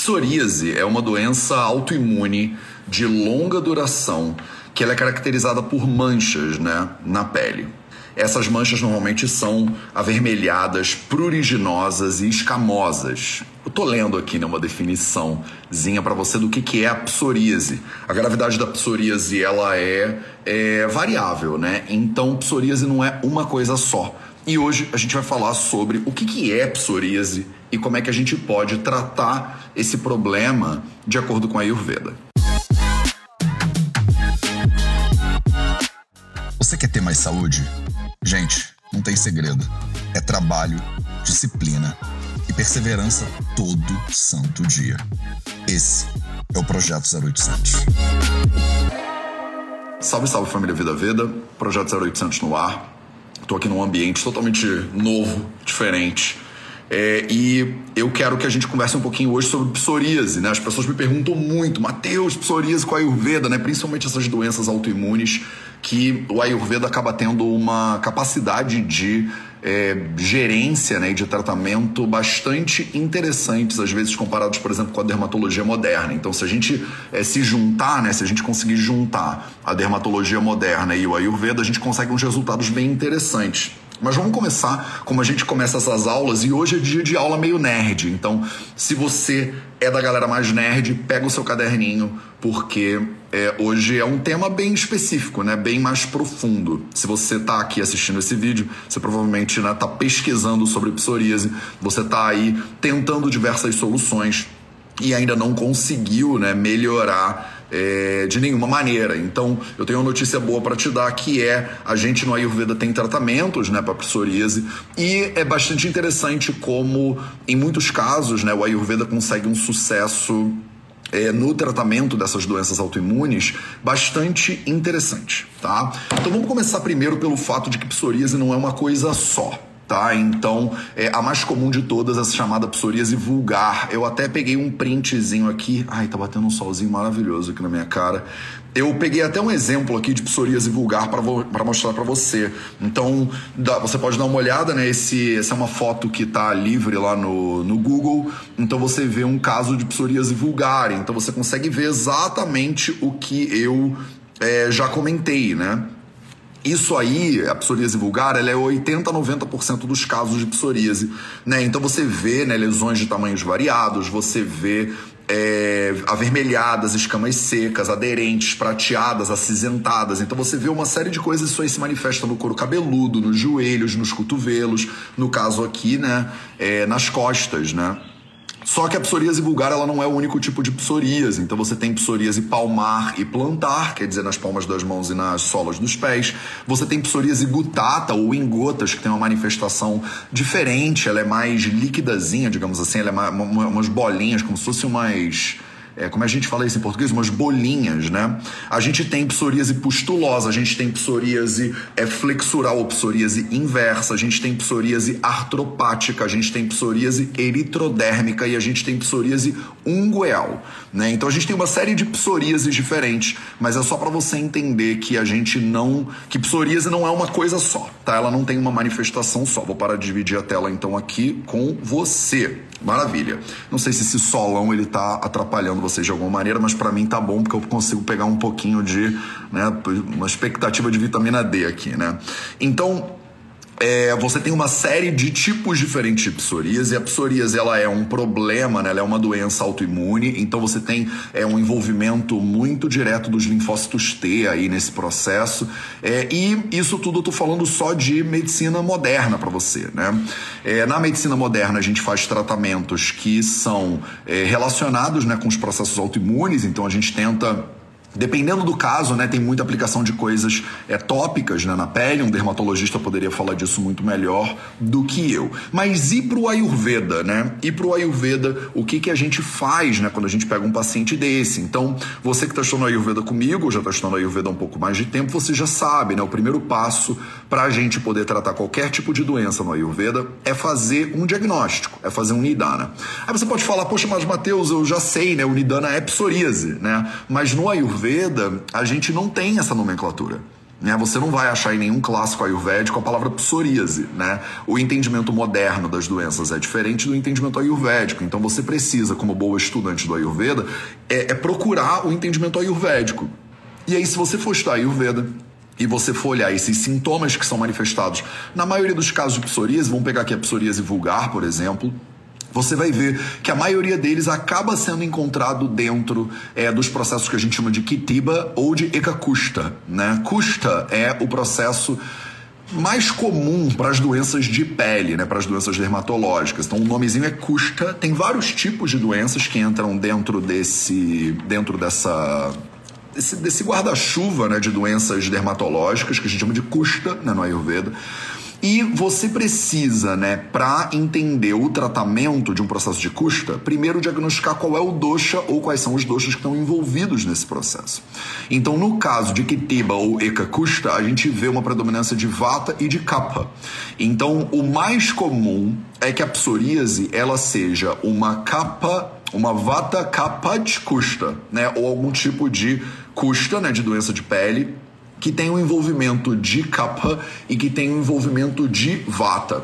Psoríase é uma doença autoimune de longa duração que ela é caracterizada por manchas né, na pele. Essas manchas normalmente são avermelhadas, pruriginosas e escamosas. Eu tô lendo aqui né, uma definiçãozinha para você do que, que é a psoríase. A gravidade da psoríase ela é, é variável, né? Então psoríase não é uma coisa só. E hoje a gente vai falar sobre o que, que é psoríase e como é que a gente pode tratar esse problema de acordo com a Ayurveda. Você quer ter mais saúde? Gente, não tem segredo. É trabalho, disciplina e perseverança todo santo dia. Esse é o Projeto 0800. Salve, salve família Vida Veda, Projeto 0800 no ar. Estou aqui num ambiente totalmente novo, diferente. É, e eu quero que a gente converse um pouquinho hoje sobre psoríase, né? As pessoas me perguntam muito, Mateus, psoríase com a Ayurveda, né? Principalmente essas doenças autoimunes que o Ayurveda acaba tendo uma capacidade de é, gerência né, de tratamento bastante interessantes, às vezes comparados, por exemplo, com a dermatologia moderna. Então, se a gente é, se juntar, né, se a gente conseguir juntar a dermatologia moderna e o Ayurveda, a gente consegue uns resultados bem interessantes. Mas vamos começar como a gente começa essas aulas e hoje é dia de aula meio nerd. Então, se você é da galera mais nerd, pega o seu caderninho, porque é, hoje é um tema bem específico, né? Bem mais profundo. Se você está aqui assistindo esse vídeo, você provavelmente está né, tá pesquisando sobre psoríase, você está aí tentando diversas soluções e ainda não conseguiu né, melhorar é, de nenhuma maneira. Então, eu tenho uma notícia boa para te dar que é a gente no Ayurveda tem tratamentos, né, para psoríase e é bastante interessante como em muitos casos, né, o Ayurveda consegue um sucesso é, no tratamento dessas doenças autoimunes bastante interessante, tá? Então vamos começar primeiro pelo fato de que psoríase não é uma coisa só tá? Então, é, a mais comum de todas é a chamada psoríase vulgar. Eu até peguei um printzinho aqui. Ai, tá batendo um solzinho maravilhoso aqui na minha cara. Eu peguei até um exemplo aqui de psoríase vulgar para mostrar para você. Então, dá, você pode dar uma olhada, né? Esse, essa é uma foto que tá livre lá no, no Google. Então, você vê um caso de psoríase vulgar. Então, você consegue ver exatamente o que eu é, já comentei, né? Isso aí, a psoríase vulgar, ela é 80 a 90% dos casos de psoríase, né? Então você vê né, lesões de tamanhos variados, você vê é, avermelhadas, escamas secas, aderentes, prateadas, acinzentadas. Então você vê uma série de coisas, isso aí se manifesta no couro cabeludo, nos joelhos, nos cotovelos, no caso aqui, né, é, nas costas, né? Só que a psoríase vulgar ela não é o único tipo de psoríase. Então você tem psoríase palmar e plantar, quer dizer, nas palmas das mãos e nas solas dos pés. Você tem psoríase gutata ou em gotas, que tem uma manifestação diferente. Ela é mais líquidazinha, digamos assim. Ela é mais, umas bolinhas, como se fossem umas é, como a gente fala isso em português, umas bolinhas, né? A gente tem psoríase pustulosa, a gente tem psoríase é, flexural ou psoríase inversa, a gente tem psoríase artropática, a gente tem psoríase eritrodérmica e a gente tem psoríase ungueal, né? Então a gente tem uma série de psoríases diferentes, mas é só para você entender que a gente não, que psoríase não é uma coisa só, tá? Ela não tem uma manifestação só. Vou parar de dividir a tela então aqui com você. Maravilha. Não sei se esse solão ele tá atrapalhando vocês de alguma maneira, mas para mim tá bom porque eu consigo pegar um pouquinho de, né, uma expectativa de vitamina D aqui, né? Então, é, você tem uma série de tipos diferentes de psoríase. A psoríase ela é um problema, né? ela é uma doença autoimune, então você tem é, um envolvimento muito direto dos linfócitos T aí nesse processo. É, e isso tudo eu tô falando só de medicina moderna para você. Né? É, na medicina moderna a gente faz tratamentos que são é, relacionados né, com os processos autoimunes, então a gente tenta Dependendo do caso, né, tem muita aplicação de coisas é, tópicas né, na pele. Um dermatologista poderia falar disso muito melhor do que eu. Mas e para o Ayurveda, né? E para o Ayurveda, o que, que a gente faz né, quando a gente pega um paciente desse? Então, você que está estudando Ayurveda comigo, ou já está estudando Ayurveda há um pouco mais de tempo, você já sabe, né? O primeiro passo para a gente poder tratar qualquer tipo de doença no Ayurveda é fazer um diagnóstico, é fazer um Nidana. Aí você pode falar, poxa, mas Matheus, eu já sei, né? O Nidana é psoríase, né? Mas no Ayurveda, Ayurveda, a gente não tem essa nomenclatura. Né? Você não vai achar em nenhum clássico ayurvédico a palavra psoríase. Né? O entendimento moderno das doenças é diferente do entendimento ayurvédico. Então você precisa, como boa estudante do Ayurveda, é, é procurar o entendimento ayurvédico. E aí, se você for estudar Ayurveda, e você for olhar esses sintomas que são manifestados, na maioria dos casos de psoríase, vamos pegar aqui a psoríase vulgar, por exemplo, você vai ver que a maioria deles acaba sendo encontrado dentro é, dos processos que a gente chama de Kitiba ou de Ekakusta. Né? Kusta é o processo mais comum para as doenças de pele, né, para as doenças dermatológicas. Então o nomezinho é Kusta. Tem vários tipos de doenças que entram dentro desse, dentro dessa desse, desse guarda-chuva né, de doenças dermatológicas que a gente chama de Kusta né, no Ayurveda. E você precisa, né, para entender o tratamento de um processo de custa, primeiro diagnosticar qual é o dosha ou quais são os doshas que estão envolvidos nesse processo. Então, no caso de Kitiba ou Eka Kusta, a gente vê uma predominância de Vata e de Kapha. Então, o mais comum é que a psoríase ela seja uma capa, uma Vata Kapha de custa, né, ou algum tipo de custa, né, de doença de pele que tem um envolvimento de kapha e que tem um envolvimento de vata.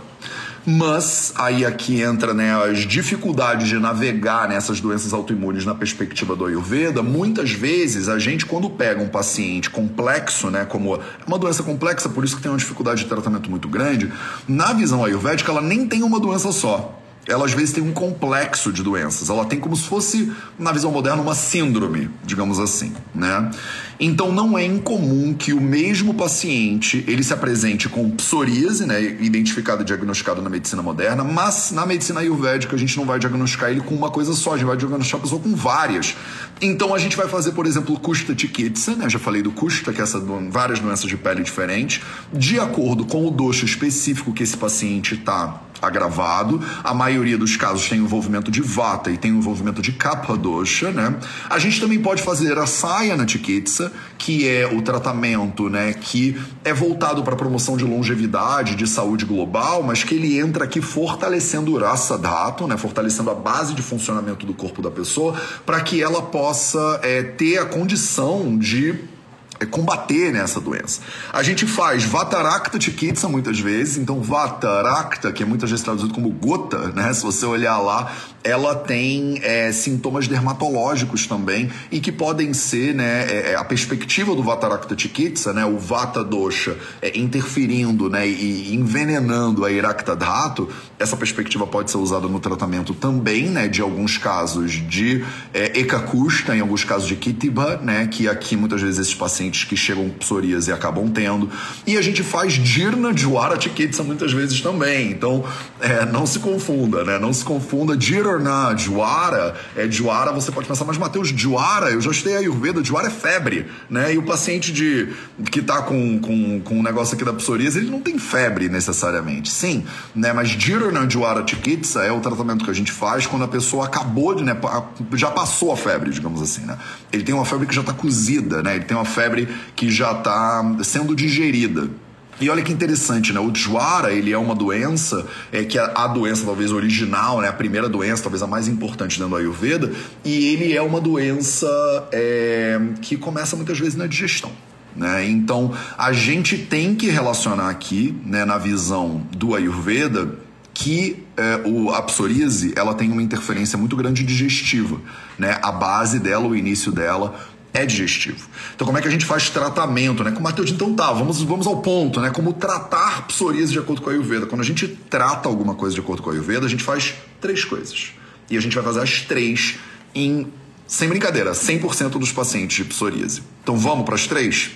Mas aí aqui entra né, as dificuldades de navegar nessas doenças autoimunes na perspectiva do Ayurveda. Muitas vezes a gente, quando pega um paciente complexo, né, como uma doença complexa, por isso que tem uma dificuldade de tratamento muito grande, na visão ayurvédica ela nem tem uma doença só ela às vezes tem um complexo de doenças. Ela tem como se fosse, na visão moderna, uma síndrome, digamos assim, né? Então não é incomum que o mesmo paciente ele se apresente com psoríase, né, identificada e diagnosticada na medicina moderna, mas na medicina ayurvédica a gente não vai diagnosticar ele com uma coisa só, a gente vai diagnosticar a pessoa com várias. Então a gente vai fazer, por exemplo, Kusta Chikitsa, né? Já falei do Kusta, que é essa várias doenças de pele diferentes, de acordo com o doxo específico que esse paciente está agravado. A maioria dos casos tem envolvimento de vata e tem envolvimento de kapha dosha, né? A gente também pode fazer a sayana chikitsa, que é o tratamento, né, que é voltado para a promoção de longevidade, de saúde global, mas que ele entra aqui fortalecendo o rasa dhatu, né, fortalecendo a base de funcionamento do corpo da pessoa, para que ela possa é, ter a condição de é combater nessa doença. A gente faz Vatarakta Chikitsa muitas vezes, então Vatarakta, que é muitas vezes traduzido como gota, né? Se você olhar lá, ela tem é, sintomas dermatológicos também e que podem ser, né, é, é a perspectiva do Vatarakta Chikitsa, né, o Vata Dosha é, interferindo, né, e envenenando a Irakta Dhatu, essa perspectiva pode ser usada no tratamento também, né, de alguns casos de é, em alguns casos de Kitiba, né, que aqui muitas vezes esses pacientes que chegam com psoríase acabam tendo. E a gente faz Dirna Jwara Chikitsa muitas vezes também. Então, é, não se confunda, né, não se confunda Dirna na Juara, é Juara, você pode pensar, mas Matheus, Juara, eu já estudei Ayurveda, Juara é febre, né? E o paciente de, que está com, com, com um negócio aqui da psoríase, ele não tem febre necessariamente, sim, né? Mas Jirana Juara Chikitsa é o tratamento que a gente faz quando a pessoa acabou de, né? Já passou a febre, digamos assim, né? Ele tem uma febre que já está cozida, né? Ele tem uma febre que já está sendo digerida. E olha que interessante, né? O Jwara, ele é uma doença, é que é a doença talvez original, né? A primeira doença, talvez a mais importante dentro do Ayurveda, e ele é uma doença é, que começa muitas vezes na digestão. Né? Então, a gente tem que relacionar aqui, né, na visão do Ayurveda, que é, o, a psoríase ela tem uma interferência muito grande digestiva. Né? A base dela, o início dela, é digestivo. Então, como é que a gente faz tratamento, né? Com Matheus, então tá, vamos, vamos ao ponto, né? Como tratar psoríase de acordo com a Ayurveda. Quando a gente trata alguma coisa de acordo com a Ayurveda, a gente faz três coisas. E a gente vai fazer as três em, sem brincadeira, 100% dos pacientes de psoríase. Então, vamos para as três?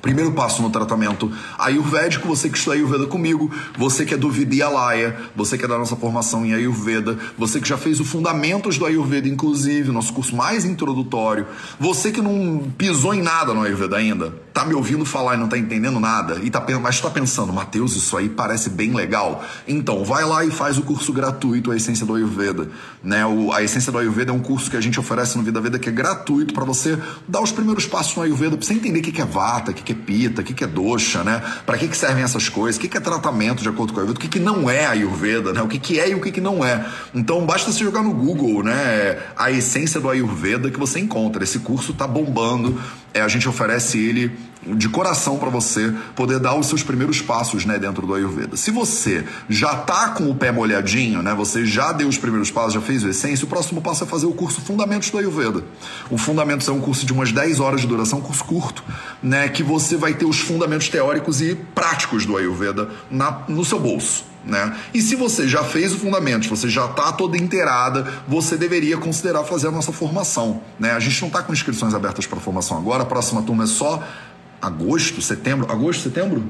Primeiro passo no tratamento ayurvédico, você que estuda Ayurveda comigo, você que é do Vidyalaya, você que é da nossa formação em Ayurveda, você que já fez o Fundamentos do Ayurveda, inclusive, nosso curso mais introdutório, você que não pisou em nada no Ayurveda ainda, tá me ouvindo falar e não tá entendendo nada, e tá, mas está pensando, Mateus, isso aí parece bem legal. Então, vai lá e faz o curso gratuito, A Essência do Ayurveda. Né? O, a Essência do Ayurveda é um curso que a gente oferece no Vida Veda que é gratuito para você dar os primeiros passos no Ayurveda, para você entender o que é Vata, o que é o que, que é doxa, né? Para que, que servem essas coisas? O que, que é tratamento de acordo com a Ayurveda? O que, que não é Ayurveda, né? O que, que é e o que, que não é. Então basta você jogar no Google, né? A essência do Ayurveda que você encontra. Esse curso tá bombando. É, a gente oferece ele de coração para você poder dar os seus primeiros passos, né, dentro do Ayurveda. Se você já tá com o pé molhadinho, né, você já deu os primeiros passos, já fez o essência, o próximo passo é fazer o curso Fundamentos do Ayurveda. O Fundamentos é um curso de umas 10 horas de duração, um curso curto, né, que você vai ter os fundamentos teóricos e práticos do Ayurveda na, no seu bolso. Né? E se você já fez o fundamento, você já está toda inteirada, você deveria considerar fazer a nossa formação. Né? A gente não está com inscrições abertas para formação agora, a próxima turma é só agosto, setembro. Agosto, setembro?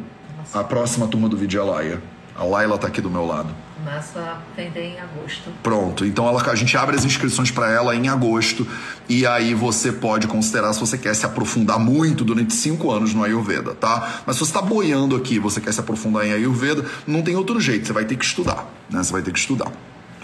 A próxima turma do Vidyalaya. A Laila está aqui do meu lado. Começa a atender em agosto. Pronto, então ela, a gente abre as inscrições para ela em agosto e aí você pode considerar se você quer se aprofundar muito durante cinco anos no Ayurveda, tá? Mas se você está boiando aqui, você quer se aprofundar em Ayurveda, não tem outro jeito, você vai ter que estudar, né? Você vai ter que estudar.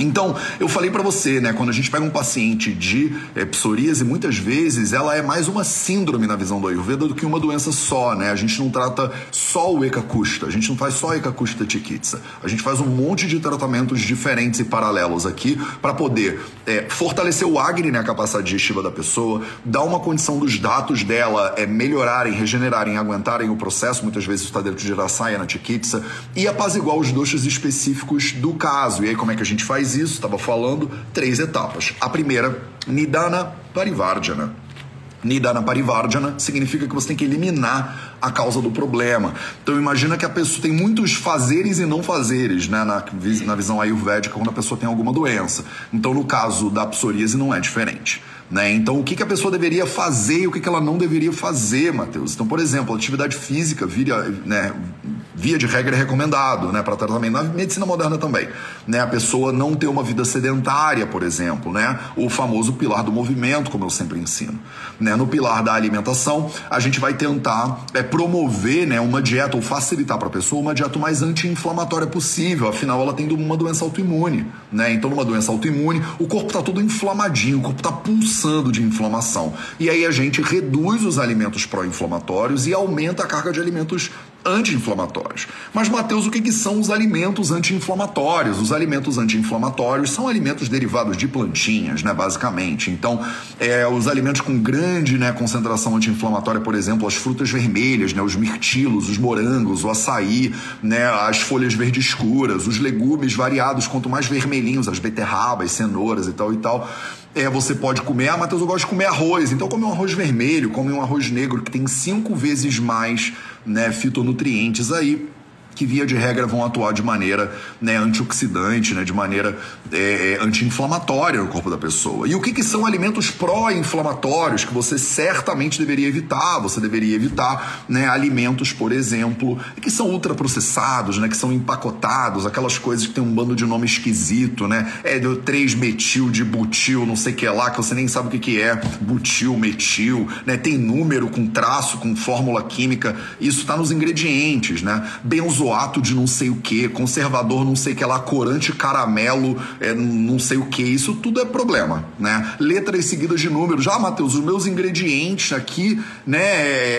Então, eu falei para você, né, quando a gente pega um paciente de é, psoríase, muitas vezes ela é mais uma síndrome na visão do Ayurveda do que uma doença só, né? A gente não trata só o Ekakusta, a gente não faz só Ekakusta Chikitsa. A gente faz um monte de tratamentos diferentes e paralelos aqui para poder é, fortalecer o Agni, né, a capacidade digestiva da pessoa, dar uma condição dos dados dela é, melhorarem, regenerarem, aguentarem o processo, muitas vezes está dentro de Rasaya na Chikitsa, e apaziguar os doxos específicos do caso. E aí como é que a gente faz isso, estava falando, três etapas. A primeira, Nidana Parivardhana. Nidana Parivardhana significa que você tem que eliminar a causa do problema. Então imagina que a pessoa tem muitos fazeres e não fazeres, né, na, na visão ayurvédica quando a pessoa tem alguma doença. Então no caso da psoríase não é diferente. Né? Então, o que, que a pessoa deveria fazer e o que, que ela não deveria fazer, Matheus? Então, por exemplo, atividade física vira, né, via de regra é recomendado né, para tratamento na medicina moderna também. Né? A pessoa não ter uma vida sedentária, por exemplo, né? o famoso pilar do movimento, como eu sempre ensino. Né? No pilar da alimentação, a gente vai tentar é, promover né, uma dieta ou facilitar para a pessoa uma dieta mais anti-inflamatória possível, afinal, ela tem uma doença autoimune. Né? Então, numa doença autoimune, o corpo está todo inflamadinho, o corpo está pulsando de inflamação. E aí a gente reduz os alimentos pró-inflamatórios e aumenta a carga de alimentos anti-inflamatórios. Mas, Mateus, o que, que são os alimentos anti-inflamatórios? Os alimentos anti-inflamatórios são alimentos derivados de plantinhas, né, basicamente. Então, é, os alimentos com grande né, concentração anti-inflamatória, por exemplo, as frutas vermelhas, né, os mirtilos, os morangos, o açaí, né, as folhas verdes escuras, os legumes variados, quanto mais vermelhinhos, as beterrabas, cenouras e tal e tal é, você pode comer, ah, Matheus, eu gosto de comer arroz, então come um arroz vermelho, come um arroz negro, que tem cinco vezes mais né, fitonutrientes aí que via de regra vão atuar de maneira né, antioxidante, né, de maneira é, é, anti-inflamatória no corpo da pessoa. E o que, que são alimentos pró-inflamatórios que você certamente deveria evitar? Você deveria evitar né, alimentos, por exemplo, que são ultraprocessados, né, que são empacotados, aquelas coisas que tem um bando de nome esquisito, né? É do 3-metil, de butil, não sei o que lá, que você nem sabe o que, que é, butil, metil, né? Tem número com traço, com fórmula química, isso está nos ingredientes, né? Benzo benzoato de não sei o que, conservador não sei o que lá, corante caramelo, é, não sei o que, isso tudo é problema, né? Letras seguidas de números. Já, ah, Matheus, os meus ingredientes aqui, né,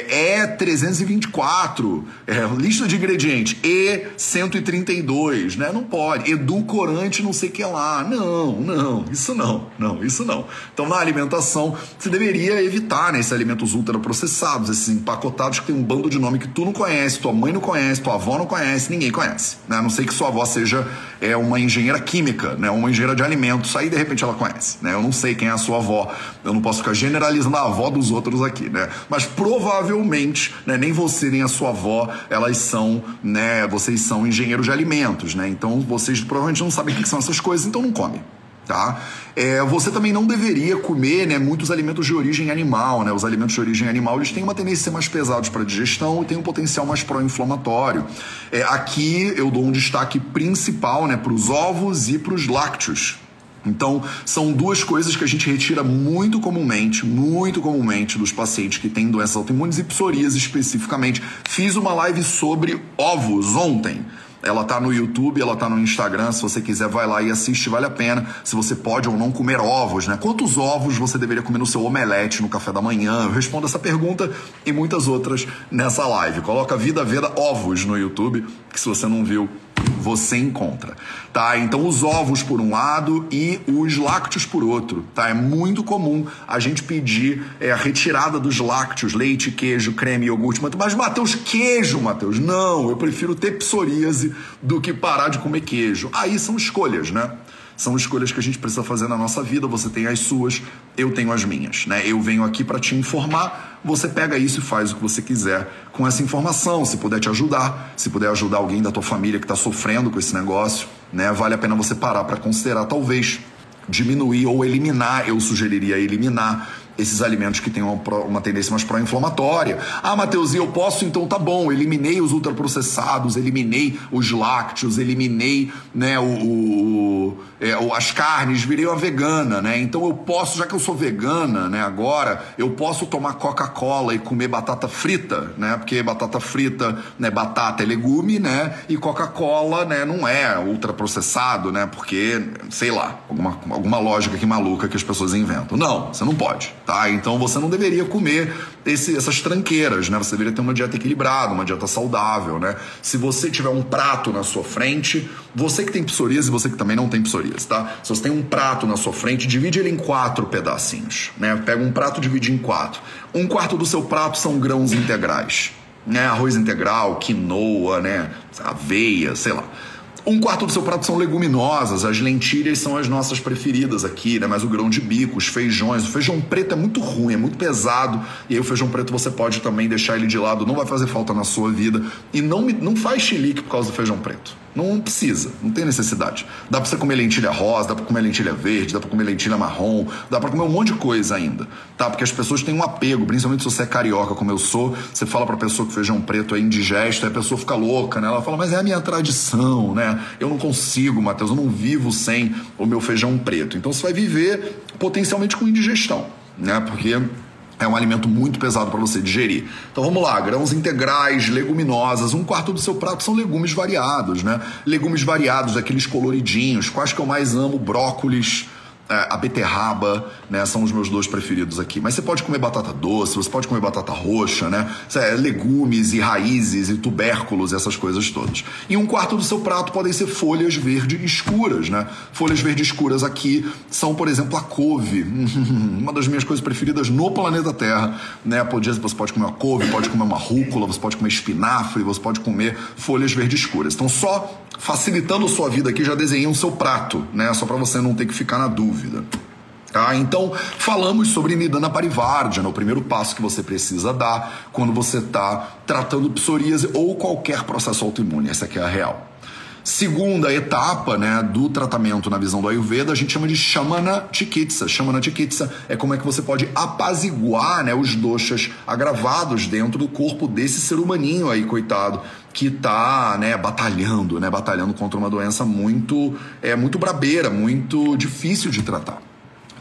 é 324, é, lista de ingredientes, E 132, né? Não pode. Edulcorante não sei o que lá. Não, não, isso não, não, isso não. Então, na alimentação, você deveria evitar né, esses alimentos ultraprocessados, esses empacotados que tem um bando de nome que tu não conhece, tua mãe não conhece, tua avó não conhece, ninguém conhece. Né? A não sei que sua avó seja é, uma engenheira química, né? uma engenheira de alimentos, aí de repente ela conhece. Né? Eu não sei quem é a sua avó, eu não posso ficar generalizando a avó dos outros aqui, né? Mas provavelmente, né, nem você nem a sua avó, elas são, né, vocês são engenheiros de alimentos, né? Então vocês provavelmente não sabem o que são essas coisas, então não come tá? É, você também não deveria comer né, muitos alimentos de origem animal, né? Os alimentos de origem animal eles têm uma tendência a ser mais pesados para digestão e têm um potencial mais pró-inflamatório. É, aqui eu dou um destaque principal né, para os ovos e para os lácteos. Então, são duas coisas que a gente retira muito comumente, muito comumente dos pacientes que têm doenças autoimunes e psoríase especificamente. Fiz uma live sobre ovos ontem. Ela tá no YouTube, ela tá no Instagram. Se você quiser, vai lá e assiste, vale a pena. Se você pode ou não comer ovos, né? Quantos ovos você deveria comer no seu omelete no café da manhã? Eu respondo essa pergunta e muitas outras nessa live. Coloca Vida Veda Ovos no YouTube, que se você não viu, você encontra, tá? Então os ovos por um lado e os lácteos por outro, tá? É muito comum a gente pedir é, a retirada dos lácteos, leite, queijo, creme, iogurte, mas Matheus, queijo, Matheus, não, eu prefiro ter psoríase do que parar de comer queijo. Aí são escolhas, né? São escolhas que a gente precisa fazer na nossa vida. Você tem as suas, eu tenho as minhas, né? Eu venho aqui para te informar. Você pega isso e faz o que você quiser com essa informação. Se puder te ajudar, se puder ajudar alguém da tua família que está sofrendo com esse negócio, né? Vale a pena você parar para considerar talvez diminuir ou eliminar. Eu sugeriria eliminar esses alimentos que têm uma, uma tendência mais pró-inflamatória. Ah, Matheus, eu posso, então tá bom, eliminei os ultraprocessados, eliminei os lácteos, eliminei né, o, o, é, as carnes, virei uma vegana, né? Então eu posso, já que eu sou vegana, né, agora, eu posso tomar Coca-Cola e comer batata frita, né? Porque batata frita, né, batata é legume, né? E Coca-Cola, né, não é ultraprocessado, né? Porque, sei lá, alguma, alguma lógica que maluca que as pessoas inventam. Não, você não pode tá? Então você não deveria comer esse, essas tranqueiras, né? Você deveria ter uma dieta equilibrada, uma dieta saudável, né? Se você tiver um prato na sua frente, você que tem psoríase e você que também não tem psoríase, tá? Se você tem um prato na sua frente, divide ele em quatro pedacinhos, né? Pega um prato, divide em quatro. Um quarto do seu prato são grãos integrais, né? Arroz integral, quinoa, né? Aveia, sei lá. Um quarto do seu prato são leguminosas, as lentilhas são as nossas preferidas aqui, né? Mas o grão de bico, os feijões, o feijão preto é muito ruim, é muito pesado, e aí o feijão preto você pode também deixar ele de lado, não vai fazer falta na sua vida. E não, não faz chilique por causa do feijão preto. Não precisa, não tem necessidade. Dá pra você comer lentilha rosa, dá pra comer lentilha verde, dá pra comer lentilha marrom, dá pra comer um monte de coisa ainda, tá? Porque as pessoas têm um apego, principalmente se você é carioca como eu sou, você fala pra pessoa que feijão preto é indigesto, aí a pessoa fica louca, né? Ela fala, mas é a minha tradição, né? Eu não consigo, Matheus, eu não vivo sem o meu feijão preto. Então você vai viver potencialmente com indigestão, né? Porque é um alimento muito pesado para você digerir. Então vamos lá, grãos integrais, leguminosas, um quarto do seu prato são legumes variados, né? Legumes variados, aqueles coloridinhos, quais que eu mais amo? Brócolis, a beterraba, né, são os meus dois preferidos aqui. Mas você pode comer batata doce, você pode comer batata roxa, né, é, legumes e raízes e tubérculos, essas coisas todas. E um quarto do seu prato podem ser folhas verde escuras, né? Folhas verde escuras aqui são, por exemplo, a couve, uma das minhas coisas preferidas no planeta Terra, né? Você pode comer uma couve, pode comer uma rúcula, você pode comer espinafre, você pode comer folhas verde escuras. Então só facilitando sua vida aqui, já desenhei um seu prato, né? Só para você não ter que ficar na dúvida. Tá? Então, falamos sobre Nidana Parivardhana, o primeiro passo que você precisa dar quando você está tratando psoríase ou qualquer processo autoimune. Essa aqui é a real. Segunda etapa né, do tratamento na visão do Ayurveda, a gente chama de Shamana Chikitsa. Shamana Chikitsa é como é que você pode apaziguar né, os doshas agravados dentro do corpo desse ser humaninho aí, coitado, que está né, batalhando, né, batalhando contra uma doença muito, é, muito brabeira, muito difícil de tratar.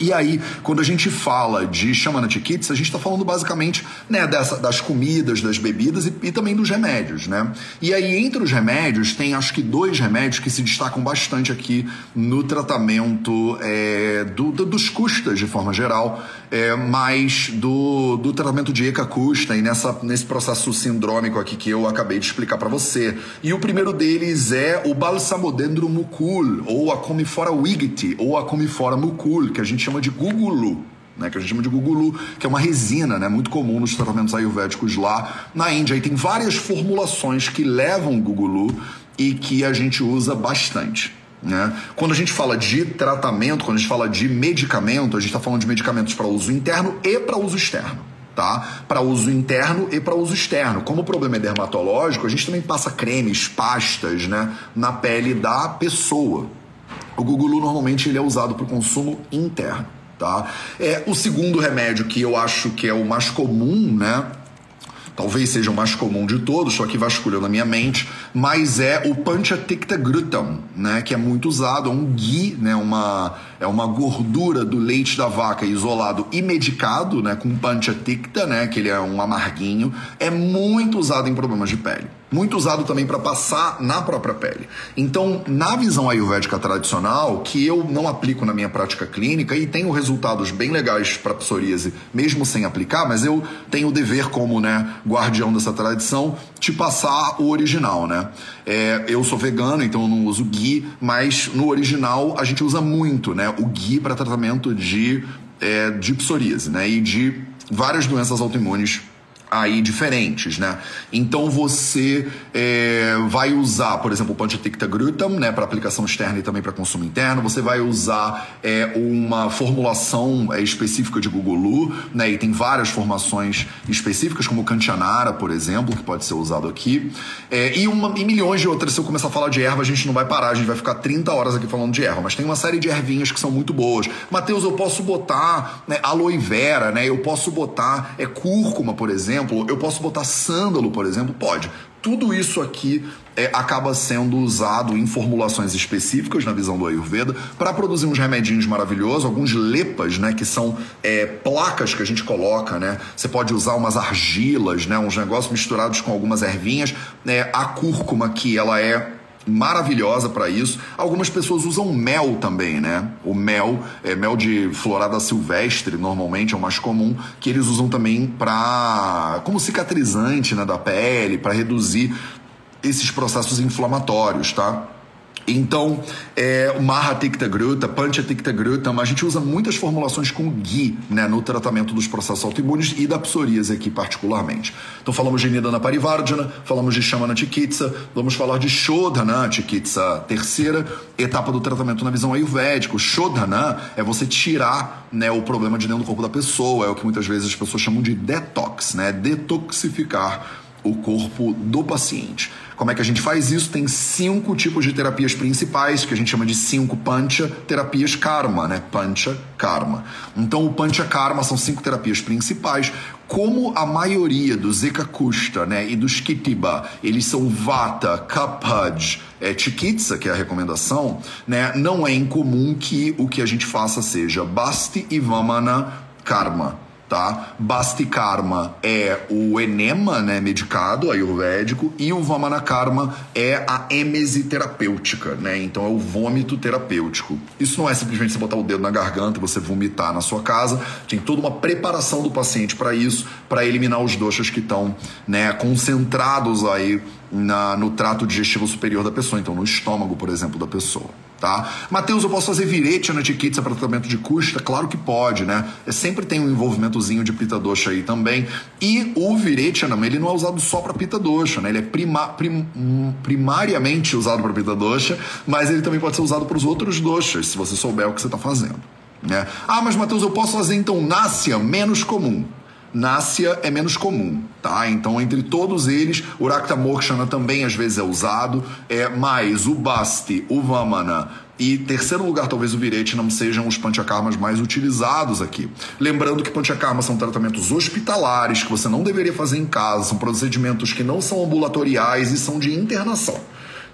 E aí, quando a gente fala de Shamanati Kits, a gente está falando basicamente né, dessa, das comidas, das bebidas e, e, também dos remédios, né? E aí, entre os remédios, tem acho que dois remédios que se destacam bastante aqui no tratamento é, do, do, dos custas, de forma geral, é, mas do, do tratamento de ECA custa e nessa, nesse processo sindrômico aqui que eu acabei de explicar para você. E o primeiro deles é o Balsamodendron mucul, ou a Comifora wigiti, ou a Comifora mucul, que a gente chama de gugulu. Né, que a gente chama de gugulu, que é uma resina né, muito comum nos tratamentos ayurvédicos lá na Índia. E tem várias formulações que levam gugulu e que a gente usa bastante. Né? Quando a gente fala de tratamento, quando a gente fala de medicamento, a gente está falando de medicamentos para uso interno e para uso externo. Tá? Para uso interno e para uso externo. Como o problema é dermatológico, a gente também passa cremes, pastas né, na pele da pessoa. O Gugulu normalmente ele é usado para o consumo interno, tá? É o segundo remédio que eu acho que é o mais comum, né? Talvez seja o mais comum de todos, só que vasculhou na minha mente, mas é o Panchatikta né, que é muito usado, é um ghee, né, uma, é uma gordura do leite da vaca isolado e medicado, né, com Panchatikta, né, que ele é um amarguinho, é muito usado em problemas de pele muito usado também para passar na própria pele. Então, na visão ayurvédica tradicional, que eu não aplico na minha prática clínica e tenho resultados bem legais para psoríase, mesmo sem aplicar, mas eu tenho o dever como né, guardião dessa tradição te passar o original, né? É, eu sou vegano, então eu não uso ghee, mas no original a gente usa muito, né? O ghee para tratamento de, é, de psoríase, né? E de várias doenças autoimunes aí diferentes, né? Então você é, vai usar, por exemplo, o Panchatikta Grutam, né, para aplicação externa e também para consumo interno. Você vai usar é, uma formulação é, específica de Gugulu, né? E tem várias formações específicas, como o Kanchanara, por exemplo, que pode ser usado aqui. É, e, uma, e milhões de outras. Se eu começar a falar de erva, a gente não vai parar, a gente vai ficar 30 horas aqui falando de erva. Mas tem uma série de ervinhas que são muito boas. Mateus, eu posso botar né, aloe vera, né? Eu posso botar é, cúrcuma, por exemplo exemplo, eu posso botar sândalo, por exemplo? Pode. Tudo isso aqui é, acaba sendo usado em formulações específicas na visão do Ayurveda para produzir uns remedinhos maravilhosos, alguns lepas, né, que são é, placas que a gente coloca, né? Você pode usar umas argilas, né, uns negócios misturados com algumas ervinhas. É, a cúrcuma que ela é maravilhosa para isso. Algumas pessoas usam mel também, né? O mel, é mel de florada silvestre, normalmente é o mais comum, que eles usam também para como cicatrizante, né, da pele, para reduzir esses processos inflamatórios, tá? Então, é, Maha Tikta Gruta, Pancha Tikta Gruta, a gente usa muitas formulações com ghee né, no tratamento dos processos autoimunes e da psoríase aqui particularmente. Então falamos de Nidana Parivardhana, falamos de Shamana Chikitsa, vamos falar de Shodhana Chikitsa, terceira etapa do tratamento na visão ayurvédica. Shodhana é você tirar né, o problema de dentro do corpo da pessoa, é o que muitas vezes as pessoas chamam de detox, né, detoxificar o corpo do paciente. Como é que a gente faz isso? Tem cinco tipos de terapias principais, que a gente chama de cinco pancha terapias karma, né? Pancha karma. Então, o pancha karma são cinco terapias principais. Como a maioria dos Eka Kusta né, e dos Kitiba, eles são Vata, Kapaj, é, Chikitsa, que é a recomendação, né, não é incomum que o que a gente faça seja Basti e Vamana Karma tá? Basti Karma é o enema, né, medicado, ayurvédico, e o Vamana Karma é a êmese terapêutica, né? Então é o vômito terapêutico. Isso não é simplesmente você botar o dedo na garganta e você vomitar na sua casa, tem toda uma preparação do paciente para isso, para eliminar os doxas que estão, né, concentrados aí na, no trato digestivo superior da pessoa, então no estômago, por exemplo, da pessoa tá? Mateus, eu posso fazer virete na tiquitsa para tratamento de custa? Claro que pode, né? Sempre tem um envolvimentozinho de pita doxa aí também. E o virete, ele não é usado só para pita doxa, né? Ele é prima, prim, primariamente usado para pita doxa, mas ele também pode ser usado para os outros doxas, se você souber o que você está fazendo. Né? Ah, mas Mateus, eu posso fazer então násia menos comum. Násia é menos comum, tá? Então, entre todos eles, o Rakta Mokshana também às vezes é usado, é mais o Basti, o Vamana e terceiro lugar, talvez o virete não sejam os panchakarmas mais utilizados aqui. Lembrando que panchakarmas são tratamentos hospitalares que você não deveria fazer em casa, são procedimentos que não são ambulatoriais e são de internação.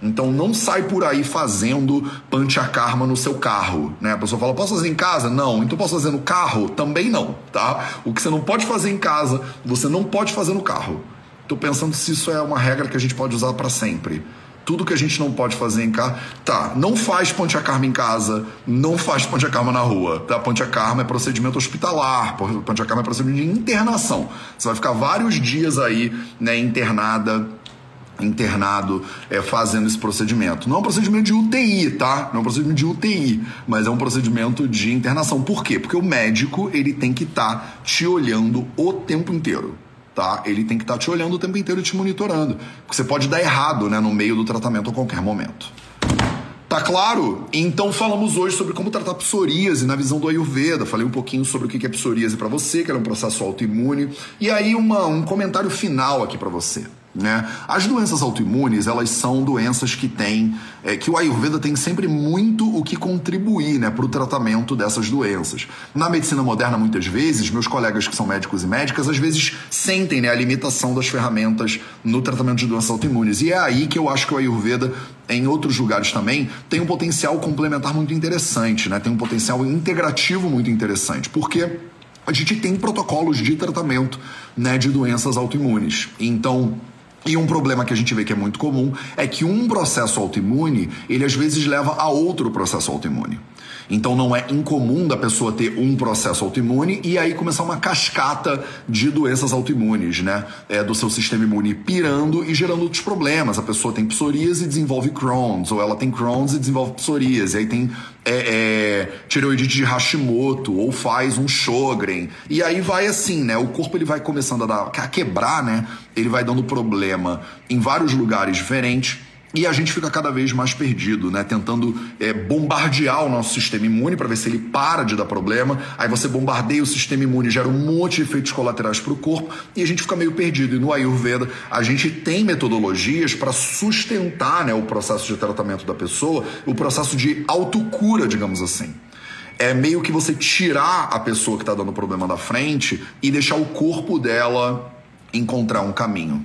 Então não sai por aí fazendo panchakarma no seu carro, né? A pessoa fala, posso fazer em casa? Não. Então posso fazer no carro? Também não, tá? O que você não pode fazer em casa, você não pode fazer no carro. Tô pensando se isso é uma regra que a gente pode usar para sempre. Tudo que a gente não pode fazer em casa. Tá, não faz panchakarma em casa, não faz panchakarma na rua. Tá? Panchakarma é procedimento hospitalar, panchakarma é procedimento de internação. Você vai ficar vários dias aí, né, internada internado é, fazendo esse procedimento. Não é um procedimento de UTI, tá? Não é um procedimento de UTI, mas é um procedimento de internação. Por quê? Porque o médico ele tem que estar tá te olhando o tempo inteiro. Tá? Ele tem que estar tá te olhando o tempo inteiro e te monitorando. Você pode dar errado né, no meio do tratamento a qualquer momento. Tá claro? Então falamos hoje sobre como tratar psoríase na visão do Ayurveda. Falei um pouquinho sobre o que é psoríase para você, que era um processo autoimune. E aí uma, um comentário final aqui para você. Né? As doenças autoimunes, elas são doenças que têm, é, que o Ayurveda tem sempre muito o que contribuir né, para o tratamento dessas doenças. Na medicina moderna, muitas vezes, meus colegas que são médicos e médicas, às vezes sentem né, a limitação das ferramentas no tratamento de doenças autoimunes. E é aí que eu acho que o Ayurveda, em outros lugares também, tem um potencial complementar muito interessante, né? tem um potencial integrativo muito interessante. Porque a gente tem protocolos de tratamento né, de doenças autoimunes. Então, E um problema que a gente vê que é muito comum é que um processo autoimune, ele às vezes leva a outro processo autoimune. Então não é incomum da pessoa ter um processo autoimune e aí começar uma cascata de doenças autoimunes, né? É, do seu sistema imune pirando e gerando outros problemas. A pessoa tem psoríase e desenvolve Crohn's, ou ela tem Crohn's e desenvolve psoríase, aí tem é, é, tireoidite de Hashimoto, ou faz um Sjogren. E aí vai assim, né? O corpo ele vai começando a, dar, a quebrar, né? Ele vai dando problema em vários lugares diferentes e a gente fica cada vez mais perdido, né? Tentando é, bombardear o nosso sistema imune para ver se ele para de dar problema. Aí você bombardeia o sistema imune, gera um monte de efeitos colaterais para o corpo e a gente fica meio perdido. E no Ayurveda a gente tem metodologias para sustentar né, o processo de tratamento da pessoa, o processo de autocura, digamos assim. É meio que você tirar a pessoa que está dando problema da frente e deixar o corpo dela encontrar um caminho.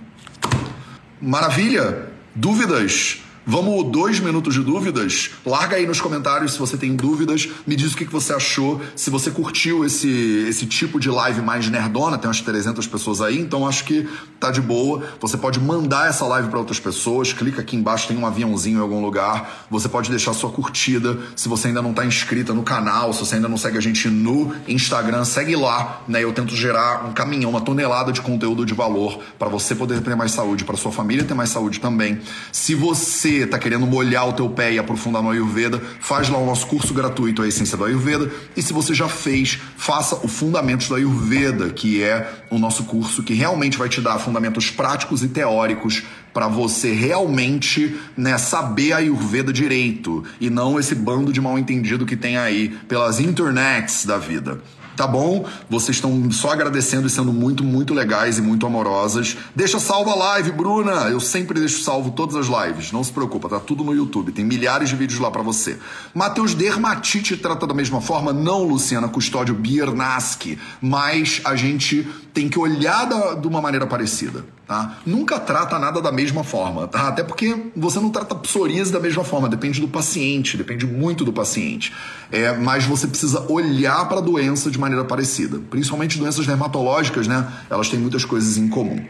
Maravilha! Dúvidas? Vamos dois minutos de dúvidas? Larga aí nos comentários se você tem dúvidas. Me diz o que você achou. Se você curtiu esse, esse tipo de live mais nerdona, tem umas 300 pessoas aí, então acho que tá de boa. Você pode mandar essa live para outras pessoas. Clica aqui embaixo, tem um aviãozinho em algum lugar. Você pode deixar sua curtida. Se você ainda não está inscrita no canal, se você ainda não segue a gente no Instagram, segue lá. Né? Eu tento gerar um caminhão, uma tonelada de conteúdo de valor para você poder ter mais saúde, para sua família ter mais saúde também. Se você está querendo molhar o teu pé e aprofundar no Ayurveda, faz lá o nosso curso gratuito, a Essência do Ayurveda. E se você já fez, faça o Fundamentos do Ayurveda, que é o nosso curso que realmente vai te dar fundamentos práticos e teóricos para você realmente né, saber a Ayurveda direito e não esse bando de mal entendido que tem aí pelas internets da vida. Tá bom? Vocês estão só agradecendo e sendo muito, muito legais e muito amorosas. Deixa salva a live, Bruna. Eu sempre deixo salvo todas as lives. Não se preocupa, tá tudo no YouTube. Tem milhares de vídeos lá para você. Matheus Dermatite trata da mesma forma? Não, Luciana Custódio Biernaski. Mas a gente tem que olhar da, de uma maneira parecida. Tá? Nunca trata nada da mesma forma, tá? Até porque você não trata psoríase da mesma forma, depende do paciente, depende muito do paciente. É, mas você precisa olhar para a doença de maneira parecida. Principalmente doenças dermatológicas, né? Elas têm muitas coisas em comum.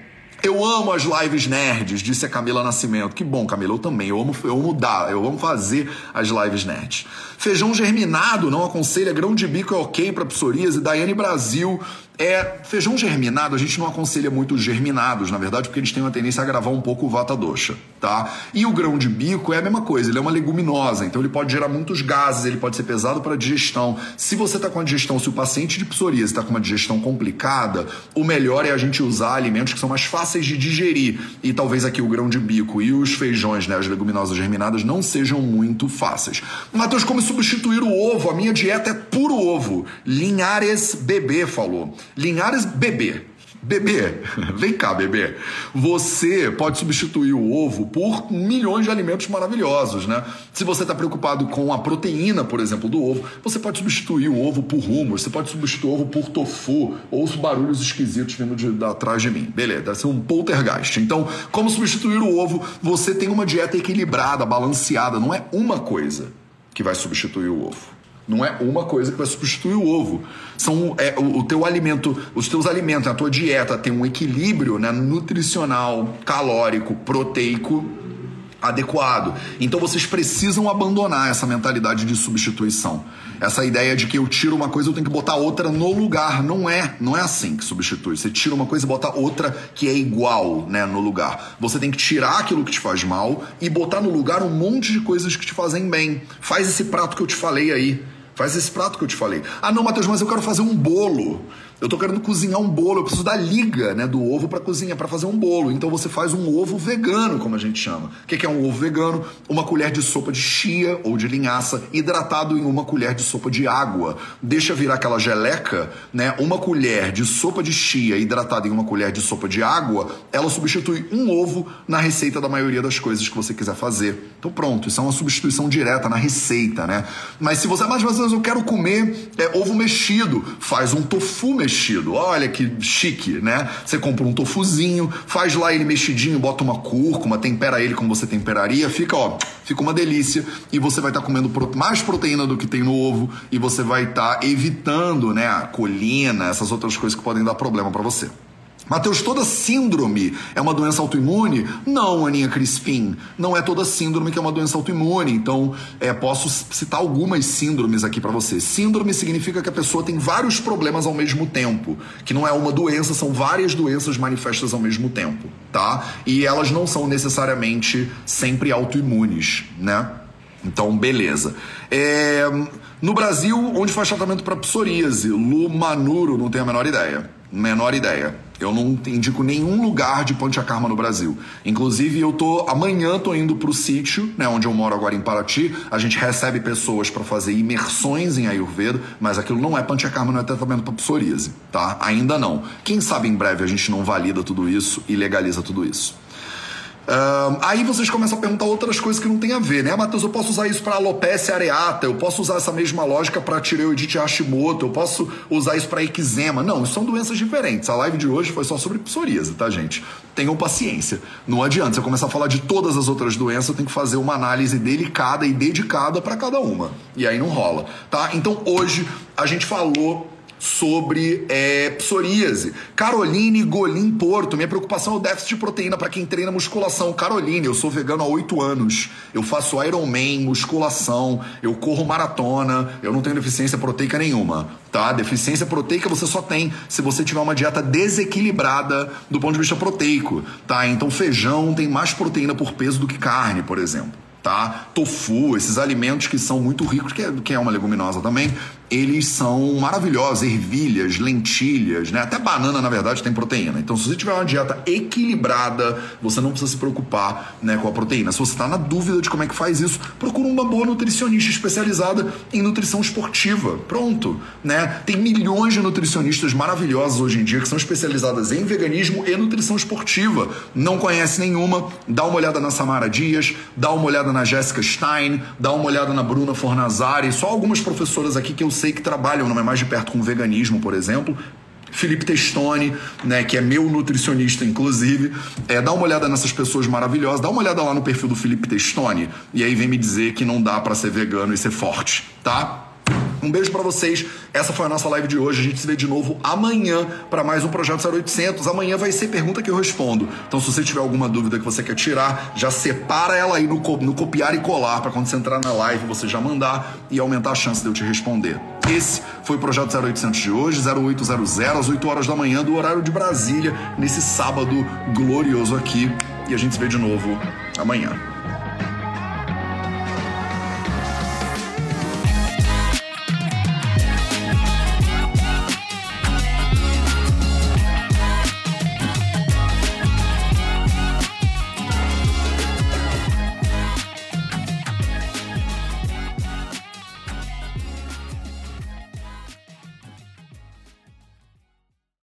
Eu amo as lives nerds, disse a Camila Nascimento. Que bom, Camila, eu também. Eu amo, eu amo dar, eu amo fazer as lives nerds. Feijão germinado não aconselha, grão de bico é ok para psoríase. Daiane Brasil é, feijão germinado, a gente não aconselha muito germinados, na verdade, porque eles têm uma tendência a agravar um pouco o vata dosha, tá? E o grão de bico é a mesma coisa, ele é uma leguminosa, então ele pode gerar muitos gases, ele pode ser pesado para digestão. Se você está com a digestão, se o paciente de psoríase está com uma digestão complicada, o melhor é a gente usar alimentos que são mais fáceis de digerir. E talvez aqui o grão de bico e os feijões, né, as leguminosas germinadas, não sejam muito fáceis. Matheus, como substituir o ovo? A minha dieta é puro ovo. Linhares Bebê falou. Linhares bebê. Bebê, vem cá, bebê. Você pode substituir o ovo por milhões de alimentos maravilhosos, né? Se você está preocupado com a proteína, por exemplo, do ovo, você pode substituir o ovo por rumos, você pode substituir o ovo por tofu, ou os barulhos esquisitos vindo de, de atrás de mim. Beleza, deve ser um poltergeist. Então, como substituir o ovo? Você tem uma dieta equilibrada, balanceada, não é uma coisa que vai substituir o ovo. Não é uma coisa que vai substituir o ovo. São é, o, o, teu alimento, os teus alimentos, a tua dieta tem um equilíbrio né, nutricional, calórico, proteico adequado. Então vocês precisam abandonar essa mentalidade de substituição. Essa ideia de que eu tiro uma coisa, eu tenho que botar outra no lugar. Não é, não é assim que substitui. Você tira uma coisa e bota outra que é igual, né, no lugar. Você tem que tirar aquilo que te faz mal e botar no lugar um monte de coisas que te fazem bem. Faz esse prato que eu te falei aí. Faz esse prato que eu te falei. Ah, não, Matheus, mas eu quero fazer um bolo. Eu tô querendo cozinhar um bolo, eu preciso da liga, né, do ovo para cozinha, para fazer um bolo. Então você faz um ovo vegano, como a gente chama. O que é um ovo vegano? Uma colher de sopa de chia ou de linhaça hidratado em uma colher de sopa de água. Deixa virar aquela geleca, né? Uma colher de sopa de chia hidratada em uma colher de sopa de água, ela substitui um ovo na receita da maioria das coisas que você quiser fazer. Então pronto, isso é uma substituição direta na receita, né? Mas se você, mais vezes eu quero comer é, ovo mexido, faz um tofu mexido mexido. Olha que chique, né? Você compra um tofuzinho, faz lá ele mexidinho, bota uma cúrcuma, tempera ele como você temperaria, fica, ó, fica uma delícia e você vai estar tá comendo mais proteína do que tem no ovo e você vai estar tá evitando, né, a colina, essas outras coisas que podem dar problema para você. Matheus, toda síndrome é uma doença autoimune? Não, Aninha Crispim. Não é toda síndrome que é uma doença autoimune. Então, é, posso citar algumas síndromes aqui para você. Síndrome significa que a pessoa tem vários problemas ao mesmo tempo. Que não é uma doença, são várias doenças manifestas ao mesmo tempo, tá? E elas não são necessariamente sempre autoimunes, né? Então, beleza. É, no Brasil, onde faz tratamento para psoríase? Lumanuro, não tenho a menor ideia. Menor ideia. Eu não indico nenhum lugar de panchakarma no Brasil. Inclusive, eu tô amanhã tô indo pro sítio, né, onde eu moro agora em Paraty. A gente recebe pessoas para fazer imersões em Ayurveda, mas aquilo não é panchakarma, não é tratamento para psoríase, tá? Ainda não. Quem sabe em breve a gente não valida tudo isso e legaliza tudo isso. Um, aí vocês começam a perguntar outras coisas que não tem a ver, né? Matheus, eu posso usar isso para alopecia areata, eu posso usar essa mesma lógica para tireoidite Hashimoto, eu posso usar isso para eczema. Não, são doenças diferentes. A live de hoje foi só sobre psoríase, tá, gente? Tenham paciência. Não adianta, eu começar a falar de todas as outras doenças, eu tenho que fazer uma análise delicada e dedicada para cada uma. E aí não rola, tá? Então hoje a gente falou sobre é, psoríase. Caroline Golim Porto, minha preocupação é o déficit de proteína para quem treina musculação. Caroline, eu sou vegano há oito anos, eu faço Ironman, musculação, eu corro maratona, eu não tenho deficiência proteica nenhuma, tá? Deficiência proteica você só tem se você tiver uma dieta desequilibrada do ponto de vista proteico, tá? Então feijão tem mais proteína por peso do que carne, por exemplo tá? Tofu, esses alimentos que são muito ricos, que é, que é uma leguminosa também, eles são maravilhosos, ervilhas, lentilhas, né? Até banana, na verdade, tem proteína. Então, se você tiver uma dieta equilibrada, você não precisa se preocupar né, com a proteína. Se você está na dúvida de como é que faz isso, procura uma boa nutricionista especializada em nutrição esportiva. Pronto, né? Tem milhões de nutricionistas maravilhosas hoje em dia que são especializadas em veganismo e nutrição esportiva. Não conhece nenhuma? Dá uma olhada na Samara Dias, dá uma olhada na Jéssica Stein, dá uma olhada na Bruna Fornazari, só algumas professoras aqui que eu sei que trabalham não é mais de perto com veganismo, por exemplo. Felipe Testoni, né, que é meu nutricionista, inclusive. É, dá uma olhada nessas pessoas maravilhosas, dá uma olhada lá no perfil do Felipe Testoni e aí vem me dizer que não dá para ser vegano e ser forte, tá? Um beijo para vocês. Essa foi a nossa live de hoje. A gente se vê de novo amanhã para mais um Projeto 0800. Amanhã vai ser pergunta que eu respondo. Então, se você tiver alguma dúvida que você quer tirar, já separa ela aí no, no copiar e colar para quando você entrar na live você já mandar e aumentar a chance de eu te responder. Esse foi o Projeto 0800 de hoje, 0800 às 8 horas da manhã do horário de Brasília, nesse sábado glorioso aqui. E a gente se vê de novo amanhã.